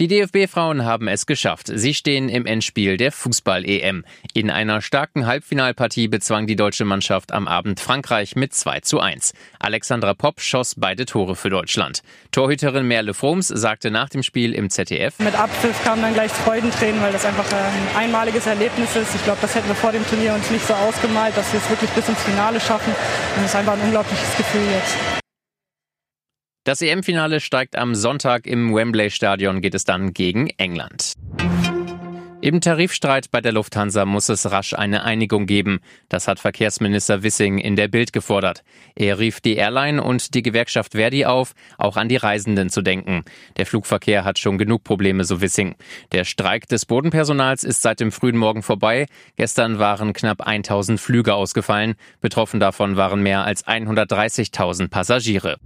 Die DFB-Frauen haben es geschafft. Sie stehen im Endspiel der Fußball-EM. In einer starken Halbfinalpartie bezwang die deutsche Mannschaft am Abend Frankreich mit 2 zu 1. Alexandra Popp schoss beide Tore für Deutschland. Torhüterin Merle Froms sagte nach dem Spiel im ZDF. Mit Abpfiff kamen dann gleich Freudentränen, weil das einfach ein einmaliges Erlebnis ist. Ich glaube, das hätten wir vor dem Turnier uns nicht so ausgemalt, dass wir es wirklich bis ins Finale schaffen. Und es ist einfach ein unglaubliches Gefühl jetzt. Das EM-Finale steigt am Sonntag im Wembley-Stadion, geht es dann gegen England. Im Tarifstreit bei der Lufthansa muss es rasch eine Einigung geben. Das hat Verkehrsminister Wissing in der Bild gefordert. Er rief die Airline und die Gewerkschaft Verdi auf, auch an die Reisenden zu denken. Der Flugverkehr hat schon genug Probleme, so Wissing. Der Streik des Bodenpersonals ist seit dem frühen Morgen vorbei. Gestern waren knapp 1000 Flüge ausgefallen. Betroffen davon waren mehr als 130.000 Passagiere.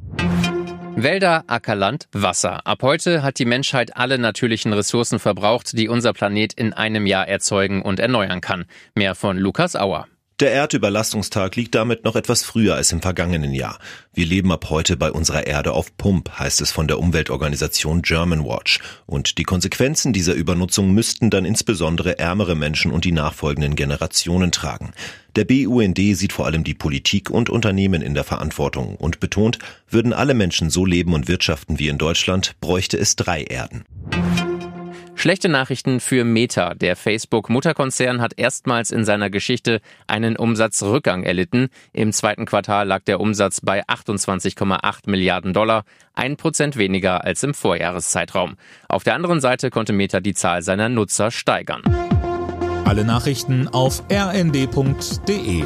Wälder, Ackerland, Wasser. Ab heute hat die Menschheit alle natürlichen Ressourcen verbraucht, die unser Planet in einem Jahr erzeugen und erneuern kann. Mehr von Lukas Auer. Der Erdüberlastungstag liegt damit noch etwas früher als im vergangenen Jahr. Wir leben ab heute bei unserer Erde auf Pump, heißt es von der Umweltorganisation Germanwatch. Und die Konsequenzen dieser Übernutzung müssten dann insbesondere ärmere Menschen und die nachfolgenden Generationen tragen. Der BUND sieht vor allem die Politik und Unternehmen in der Verantwortung und betont, würden alle Menschen so leben und wirtschaften wie in Deutschland, bräuchte es drei Erden. Schlechte Nachrichten für Meta. Der Facebook-Mutterkonzern hat erstmals in seiner Geschichte einen Umsatzrückgang erlitten. Im zweiten Quartal lag der Umsatz bei 28,8 Milliarden Dollar, ein Prozent weniger als im Vorjahreszeitraum. Auf der anderen Seite konnte Meta die Zahl seiner Nutzer steigern. Alle Nachrichten auf rnd.de